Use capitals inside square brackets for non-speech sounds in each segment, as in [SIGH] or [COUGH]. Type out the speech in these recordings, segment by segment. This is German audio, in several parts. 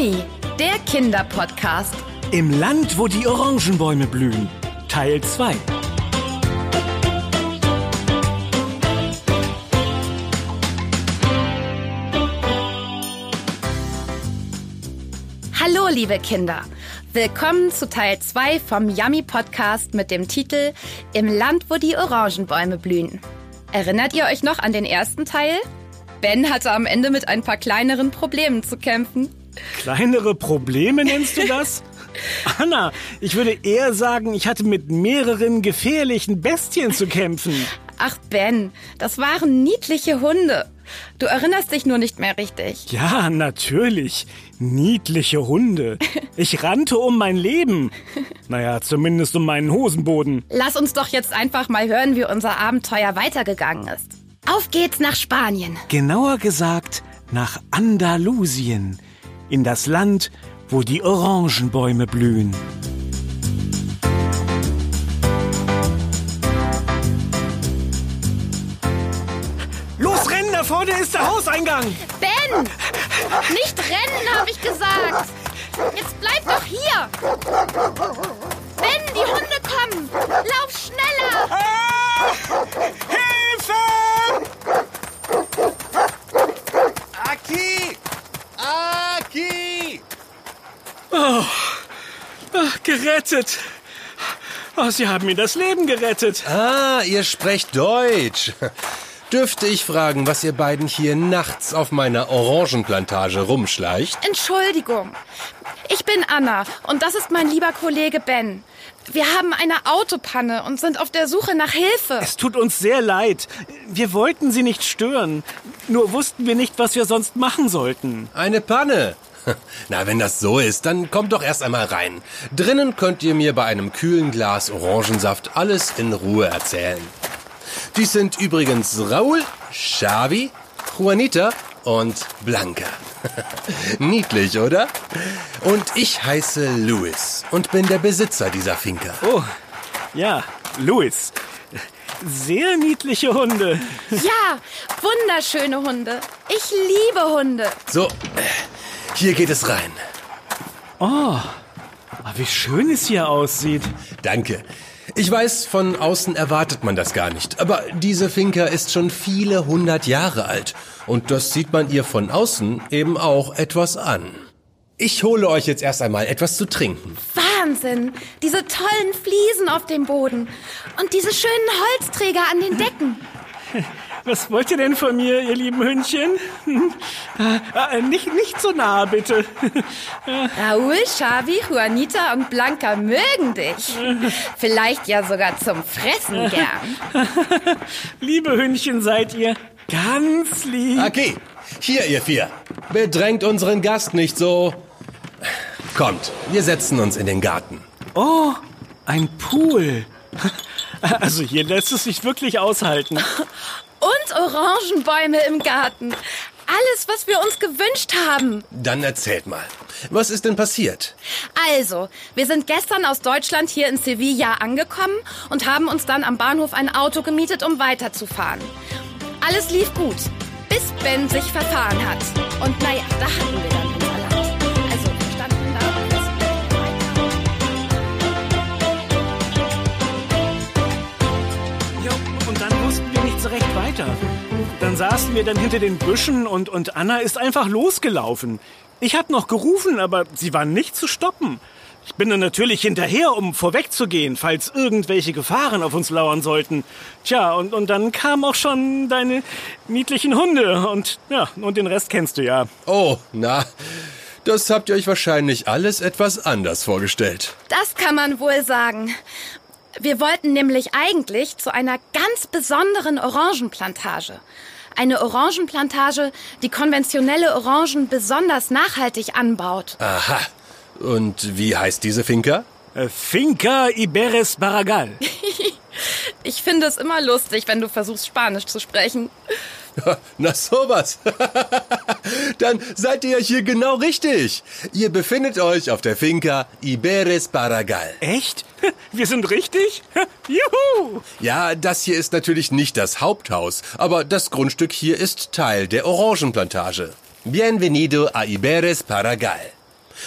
Yummy, der Kinderpodcast. Im Land, wo die Orangenbäume blühen. Teil 2. Hallo, liebe Kinder. Willkommen zu Teil 2 vom Yummy Podcast mit dem Titel Im Land, wo die Orangenbäume blühen. Erinnert ihr euch noch an den ersten Teil? Ben hatte am Ende mit ein paar kleineren Problemen zu kämpfen. Kleinere Probleme nennst du das? [LAUGHS] Anna, ich würde eher sagen, ich hatte mit mehreren gefährlichen Bestien zu kämpfen. Ach Ben, das waren niedliche Hunde. Du erinnerst dich nur nicht mehr richtig. Ja, natürlich. Niedliche Hunde. [LAUGHS] Ich rannte um mein Leben. Naja, zumindest um meinen Hosenboden. Lass uns doch jetzt einfach mal hören, wie unser Abenteuer weitergegangen ist. Auf geht's nach Spanien. Genauer gesagt nach Andalusien. In das Land, wo die Orangenbäume blühen. Los, rennen, da vorne ist der Hauseingang. Ben! Nicht rennen, habe ich gesagt. Jetzt bleib doch hier. Ben, die Hunde kommen. Lauf schneller. Ah! Hilfe! Aki! Aki! Ach, gerettet. Oh, Sie haben mir das Leben gerettet. Ah, ihr sprecht Deutsch. Dürfte ich fragen, was ihr beiden hier nachts auf meiner Orangenplantage rumschleicht? Entschuldigung. Ich bin Anna und das ist mein lieber Kollege Ben. Wir haben eine Autopanne und sind auf der Suche nach Hilfe. Es tut uns sehr leid. Wir wollten Sie nicht stören. Nur wussten wir nicht, was wir sonst machen sollten. Eine Panne. [LAUGHS] Na, wenn das so ist, dann kommt doch erst einmal rein. Drinnen könnt ihr mir bei einem kühlen Glas Orangensaft alles in Ruhe erzählen. Dies sind übrigens Raul, Xavi, Juanita und Blanca. [LAUGHS] Niedlich, oder? Und ich heiße Louis und bin der Besitzer dieser Finca. Oh, ja, Louis. Sehr niedliche Hunde. Ja, wunderschöne Hunde. Ich liebe Hunde. So, hier geht es rein. Oh, wie schön es hier aussieht. Danke. Ich weiß, von außen erwartet man das gar nicht. Aber diese Finca ist schon viele hundert Jahre alt. Und das sieht man ihr von außen eben auch etwas an. Ich hole euch jetzt erst einmal etwas zu trinken. Wahnsinn. Diese tollen Fliesen auf dem Boden. Und diese schönen Holzträger an den Decken. [LAUGHS] Was wollt ihr denn von mir, ihr lieben Hündchen? [LAUGHS] Äh, nicht, nicht so nah, bitte. [LAUGHS] Raúl, Xavi, Juanita und Blanca mögen dich. Vielleicht ja sogar zum Fressen [LAUGHS] gern. Liebe Hündchen seid ihr. Ganz lieb. Okay, hier ihr vier. Bedrängt unseren Gast nicht so. Kommt, wir setzen uns in den Garten. Oh, ein Pool. Also hier lässt es sich wirklich aushalten. Und Orangenbäume im Garten. Alles, was wir uns gewünscht haben. Dann erzählt mal. Was ist denn passiert? Also, wir sind gestern aus Deutschland hier in Sevilla angekommen und haben uns dann am Bahnhof ein Auto gemietet, um weiterzufahren. Alles lief gut, bis Ben sich verfahren hat. Und naja, da hatten wir dann so recht weiter. Dann saßen wir dann hinter den Büschen und, und Anna ist einfach losgelaufen. Ich hab noch gerufen, aber sie war nicht zu stoppen. Ich bin dann natürlich hinterher, um vorwegzugehen, falls irgendwelche Gefahren auf uns lauern sollten. Tja, und, und dann kamen auch schon deine niedlichen Hunde und ja, und den Rest kennst du ja. Oh, na, das habt ihr euch wahrscheinlich alles etwas anders vorgestellt. Das kann man wohl sagen. Wir wollten nämlich eigentlich zu einer ganz besonderen Orangenplantage. Eine Orangenplantage, die konventionelle Orangen besonders nachhaltig anbaut. Aha. Und wie heißt diese Finca? Äh, Finca Iberes Barragal. [LAUGHS] Ich finde es immer lustig, wenn du versuchst, Spanisch zu sprechen. [LAUGHS] Na sowas. [LAUGHS] Dann seid ihr hier genau richtig. Ihr befindet euch auf der Finca Iberes Barragal. Echt? [LAUGHS] Wir sind richtig? Juhu! Ja, das hier ist natürlich nicht das Haupthaus, aber das Grundstück hier ist Teil der Orangenplantage. Bienvenido a Iberes Barragal.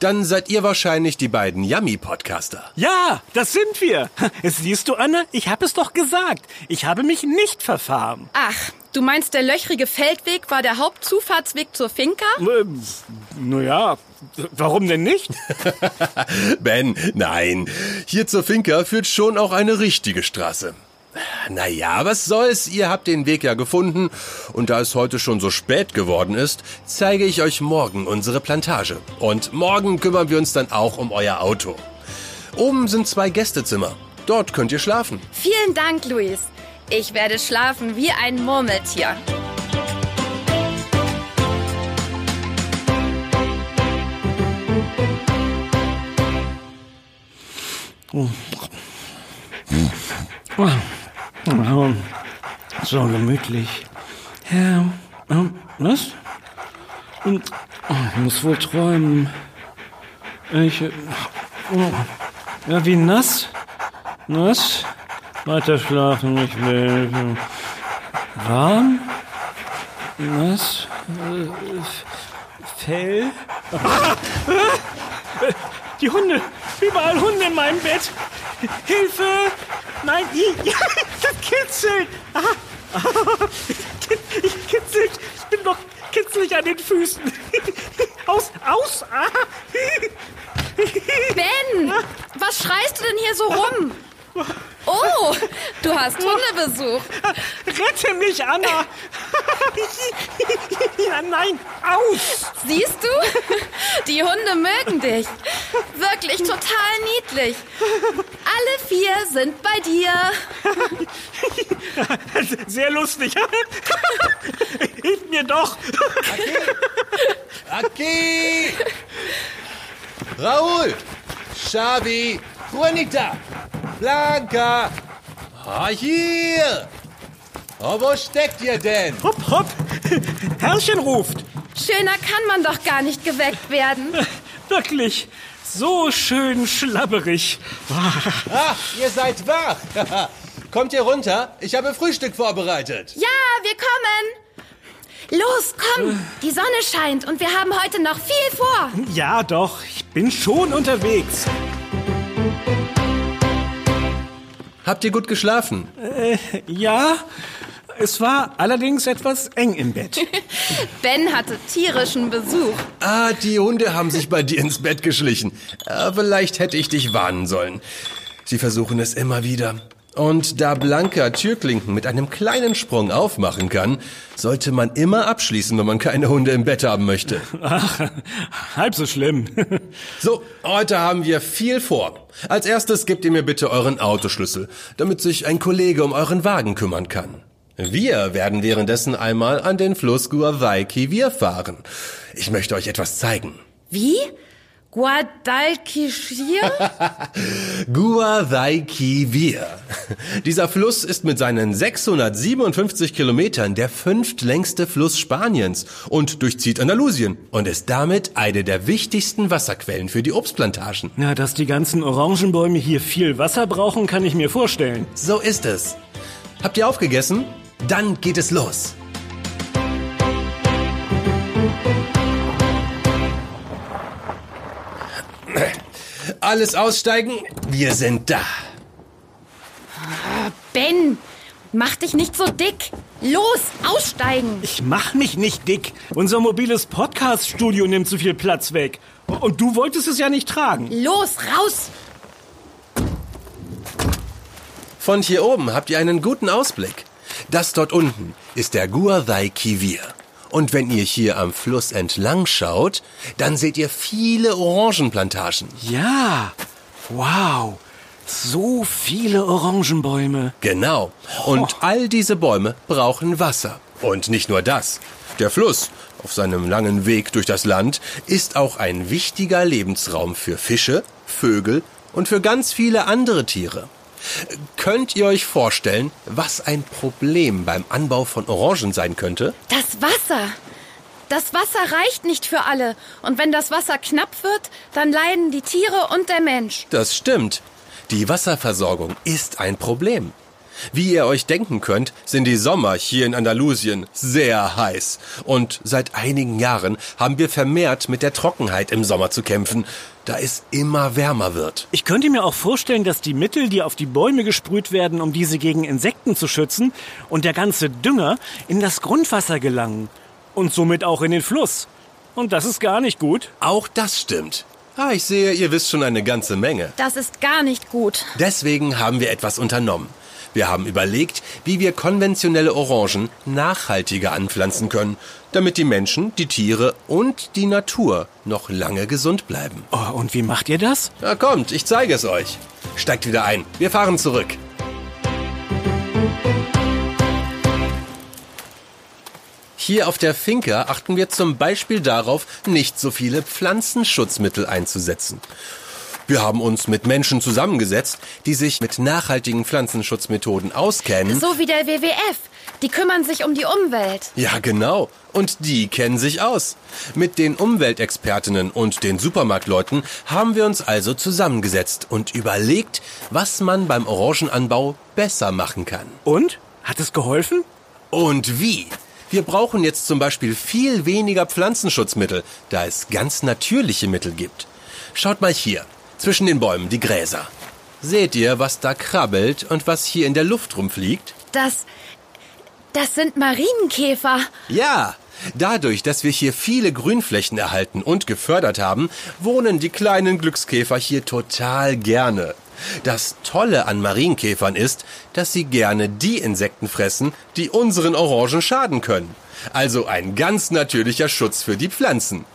Dann seid ihr wahrscheinlich die beiden Yummy-Podcaster. Ja, das sind wir. Siehst du, Anna, ich habe es doch gesagt. Ich habe mich nicht verfahren. Ach, du meinst, der löchrige Feldweg war der Hauptzufahrtsweg zur Finca? Äh, naja, warum denn nicht? [LAUGHS] ben, nein. Hier zur Finca führt schon auch eine richtige Straße. Naja, was soll's, ihr habt den Weg ja gefunden, und da es heute schon so spät geworden ist, zeige ich euch morgen unsere Plantage. Und morgen kümmern wir uns dann auch um euer Auto. Oben sind zwei Gästezimmer. Dort könnt ihr schlafen. Vielen Dank, Luis. Ich werde schlafen wie ein Murmeltier. So gemütlich. Ja, ähm, was? Oh, ich muss wohl träumen. Ich, äh, oh, ja, wie nass. Nass. Weiter schlafen, ich will. Warm. Äh, Fell. Die Hunde. Überall Hunde in meinem Bett. Hilfe! Nein, i, ja, [LAUGHS] das kitzelt. Ah, ah, ich kitzelt. Ich bin noch kitzelig an den Füßen. Aus, aus. Ah. Ben, was schreist du denn hier so rum? Oh, du hast [LAUGHS] Hundebesuch. Rette mich, Anna. [LAUGHS] Ja, nein, aus. Siehst du? Die Hunde mögen dich. Wirklich total niedlich. Alle vier sind bei dir. [LAUGHS] Sehr lustig. Hilf mir doch. Aki! Raúl! Xavi! Juanita! Blanca! Ah, hier! Oh, wo steckt ihr denn? Hopp, hopp. Herrchen ruft. Schöner kann man doch gar nicht geweckt werden. [LAUGHS] Wirklich. So schön schlabberig. Ah, ihr seid wach. [LAUGHS] Kommt ihr runter? Ich habe Frühstück vorbereitet. Ja, wir kommen. Los, komm. Die Sonne scheint und wir haben heute noch viel vor. Ja, doch. Ich bin schon unterwegs. Habt ihr gut geschlafen? Äh, ja, es war allerdings etwas eng im Bett. [LAUGHS] Ben hatte tierischen Besuch. Ah, die Hunde haben sich bei dir ins Bett geschlichen. Ah, vielleicht hätte ich dich warnen sollen. Sie versuchen es immer wieder. Und da Blanca Türklinken mit einem kleinen Sprung aufmachen kann, sollte man immer abschließen, wenn man keine Hunde im Bett haben möchte. Ach, halb so schlimm. So, heute haben wir viel vor. Als erstes gebt ihr mir bitte euren Autoschlüssel, damit sich ein Kollege um euren Wagen kümmern kann. Wir werden währenddessen einmal an den Fluss Guadalquivir fahren. Ich möchte euch etwas zeigen. Wie? Guadalquivir? [LAUGHS] Guadalquivir. Dieser Fluss ist mit seinen 657 Kilometern der fünftlängste Fluss Spaniens und durchzieht Andalusien und ist damit eine der wichtigsten Wasserquellen für die Obstplantagen. Na, dass die ganzen Orangenbäume hier viel Wasser brauchen, kann ich mir vorstellen. So ist es. Habt ihr aufgegessen? Dann geht es los. Alles aussteigen, wir sind da. Ben, mach dich nicht so dick. Los, aussteigen. Ich mach mich nicht dick. Unser mobiles Podcast-Studio nimmt zu viel Platz weg. Und du wolltest es ja nicht tragen. Los, raus. Von hier oben habt ihr einen guten Ausblick. Das dort unten ist der Guadalquivir. Und wenn ihr hier am Fluss entlang schaut, dann seht ihr viele Orangenplantagen. Ja, wow. So viele Orangenbäume. Genau. Und all diese Bäume brauchen Wasser. Und nicht nur das. Der Fluss auf seinem langen Weg durch das Land ist auch ein wichtiger Lebensraum für Fische, Vögel und für ganz viele andere Tiere. Könnt ihr euch vorstellen, was ein Problem beim Anbau von Orangen sein könnte? Das Wasser. Das Wasser reicht nicht für alle. Und wenn das Wasser knapp wird, dann leiden die Tiere und der Mensch. Das stimmt. Die Wasserversorgung ist ein Problem. Wie ihr euch denken könnt, sind die Sommer hier in Andalusien sehr heiß. Und seit einigen Jahren haben wir vermehrt mit der Trockenheit im Sommer zu kämpfen, da es immer wärmer wird. Ich könnte mir auch vorstellen, dass die Mittel, die auf die Bäume gesprüht werden, um diese gegen Insekten zu schützen, und der ganze Dünger in das Grundwasser gelangen. Und somit auch in den Fluss. Und das ist gar nicht gut. Auch das stimmt. Ah, ich sehe, ihr wisst schon eine ganze Menge. Das ist gar nicht gut. Deswegen haben wir etwas unternommen. Wir haben überlegt, wie wir konventionelle Orangen nachhaltiger anpflanzen können, damit die Menschen, die Tiere und die Natur noch lange gesund bleiben. Oh, und wie macht ihr das? Na kommt, ich zeige es euch. Steigt wieder ein. Wir fahren zurück. Hier auf der Finca achten wir zum Beispiel darauf, nicht so viele Pflanzenschutzmittel einzusetzen. Wir haben uns mit Menschen zusammengesetzt, die sich mit nachhaltigen Pflanzenschutzmethoden auskennen. So wie der WWF. Die kümmern sich um die Umwelt. Ja, genau. Und die kennen sich aus. Mit den Umweltexpertinnen und den Supermarktleuten haben wir uns also zusammengesetzt und überlegt, was man beim Orangenanbau besser machen kann. Und? Hat es geholfen? Und wie? Wir brauchen jetzt zum Beispiel viel weniger Pflanzenschutzmittel, da es ganz natürliche Mittel gibt. Schaut mal hier, zwischen den Bäumen, die Gräser. Seht ihr, was da krabbelt und was hier in der Luft rumfliegt? Das. Das sind Marienkäfer. Ja, dadurch, dass wir hier viele Grünflächen erhalten und gefördert haben, wohnen die kleinen Glückskäfer hier total gerne. Das Tolle an Marienkäfern ist, dass sie gerne die Insekten fressen, die unseren Orangen schaden können. Also ein ganz natürlicher Schutz für die Pflanzen.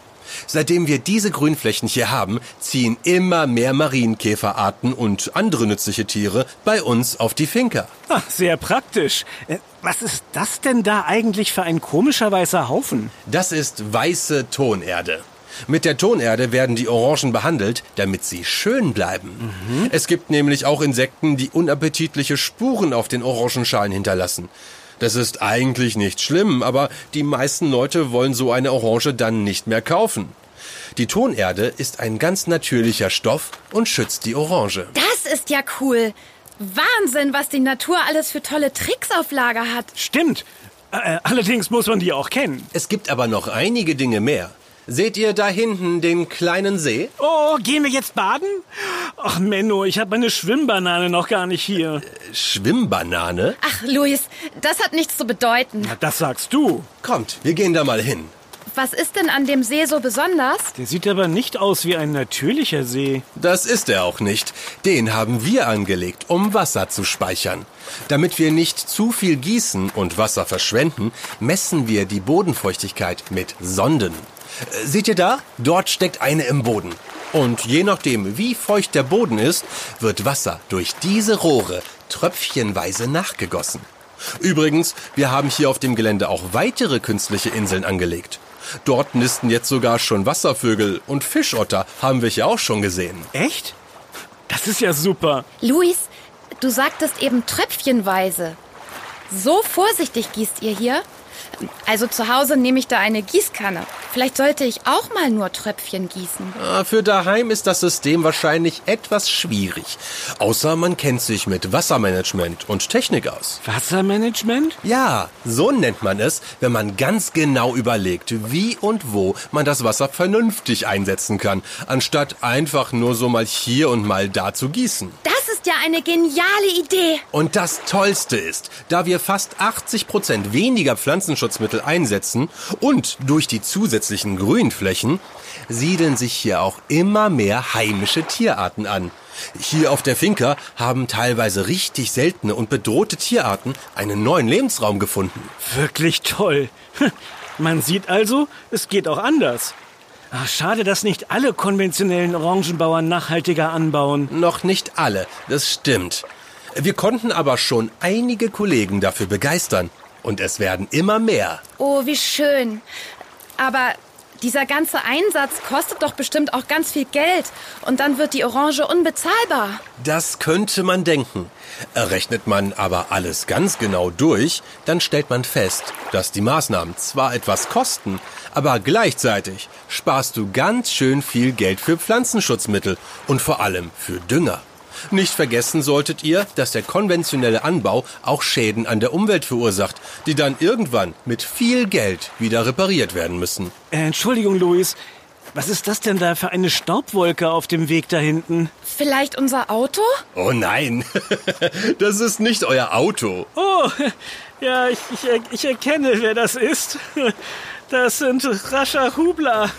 Seitdem wir diese Grünflächen hier haben, ziehen immer mehr Marienkäferarten und andere nützliche Tiere bei uns auf die Finca. Ah, sehr praktisch. Äh, Was ist das denn da eigentlich für ein komischer weißer Haufen? Das ist weiße Tonerde. Mit der Tonerde werden die Orangen behandelt, damit sie schön bleiben. Es gibt nämlich auch Insekten, die unappetitliche Spuren auf den Orangenschalen hinterlassen. Das ist eigentlich nicht schlimm, aber die meisten Leute wollen so eine Orange dann nicht mehr kaufen. Die Tonerde ist ein ganz natürlicher Stoff und schützt die Orange. Das ist ja cool. Wahnsinn, was die Natur alles für tolle Tricks auf Lager hat. Stimmt. Äh, allerdings muss man die auch kennen. Es gibt aber noch einige Dinge mehr. Seht ihr da hinten den kleinen See? Oh, gehen wir jetzt baden? Ach, Menno, ich habe meine Schwimmbanane noch gar nicht hier. Schwimmbanane? Ach, Luis, das hat nichts zu bedeuten. Na, das sagst du. Kommt, wir gehen da mal hin. Was ist denn an dem See so besonders? Der sieht aber nicht aus wie ein natürlicher See. Das ist er auch nicht. Den haben wir angelegt, um Wasser zu speichern. Damit wir nicht zu viel gießen und Wasser verschwenden, messen wir die Bodenfeuchtigkeit mit Sonden. Äh, Seht ihr da? Dort steckt eine im Boden. Und je nachdem, wie feucht der Boden ist, wird Wasser durch diese Rohre tröpfchenweise nachgegossen. Übrigens, wir haben hier auf dem Gelände auch weitere künstliche Inseln angelegt. Dort nisten jetzt sogar schon Wasservögel und Fischotter haben wir hier auch schon gesehen. Echt? Das ist ja super. Luis, du sagtest eben tröpfchenweise. So vorsichtig gießt ihr hier? Also zu Hause nehme ich da eine Gießkanne. Vielleicht sollte ich auch mal nur Tröpfchen gießen. Ah, Für daheim ist das System wahrscheinlich etwas schwierig. Außer man kennt sich mit Wassermanagement und Technik aus. Wassermanagement? Ja, so nennt man es, wenn man ganz genau überlegt, wie und wo man das Wasser vernünftig einsetzen kann, anstatt einfach nur so mal hier und mal da zu gießen. Das ist ja eine geniale Idee. Und das Tollste ist, da wir fast 80 Prozent weniger Pflanzenschutzmittel einsetzen und durch die zusätzlichen Grünflächen siedeln sich hier auch immer mehr heimische Tierarten an. Hier auf der Finca haben teilweise richtig seltene und bedrohte Tierarten einen neuen Lebensraum gefunden. Wirklich toll. [LAUGHS] Man sieht also, es geht auch anders. Ach, schade, dass nicht alle konventionellen Orangenbauern nachhaltiger anbauen. Noch nicht alle, das stimmt. Wir konnten aber schon einige Kollegen dafür begeistern. Und es werden immer mehr. Oh, wie schön. Aber dieser ganze Einsatz kostet doch bestimmt auch ganz viel Geld. Und dann wird die Orange unbezahlbar. Das könnte man denken. Rechnet man aber alles ganz genau durch, dann stellt man fest, dass die Maßnahmen zwar etwas kosten, aber gleichzeitig sparst du ganz schön viel Geld für Pflanzenschutzmittel und vor allem für Dünger. Nicht vergessen solltet ihr, dass der konventionelle Anbau auch Schäden an der Umwelt verursacht, die dann irgendwann mit viel Geld wieder repariert werden müssen. Äh, Entschuldigung, Luis. Was ist das denn da für eine Staubwolke auf dem Weg da hinten? Vielleicht unser Auto? Oh nein, [LAUGHS] das ist nicht euer Auto. Oh, ja, ich, ich, ich erkenne, wer das ist. Das sind Rascha Hubler.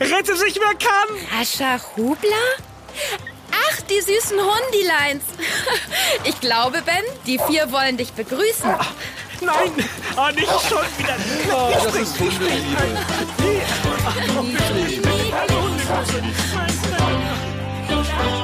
Rette sich, wer kann! Rascha Hubler? Die süßen Hundileins. [LAUGHS] Ich glaube, Ben, die vier wollen dich begrüßen. Nein, ah, nicht schon wieder. Oh, das ist Hundeliebe. Das war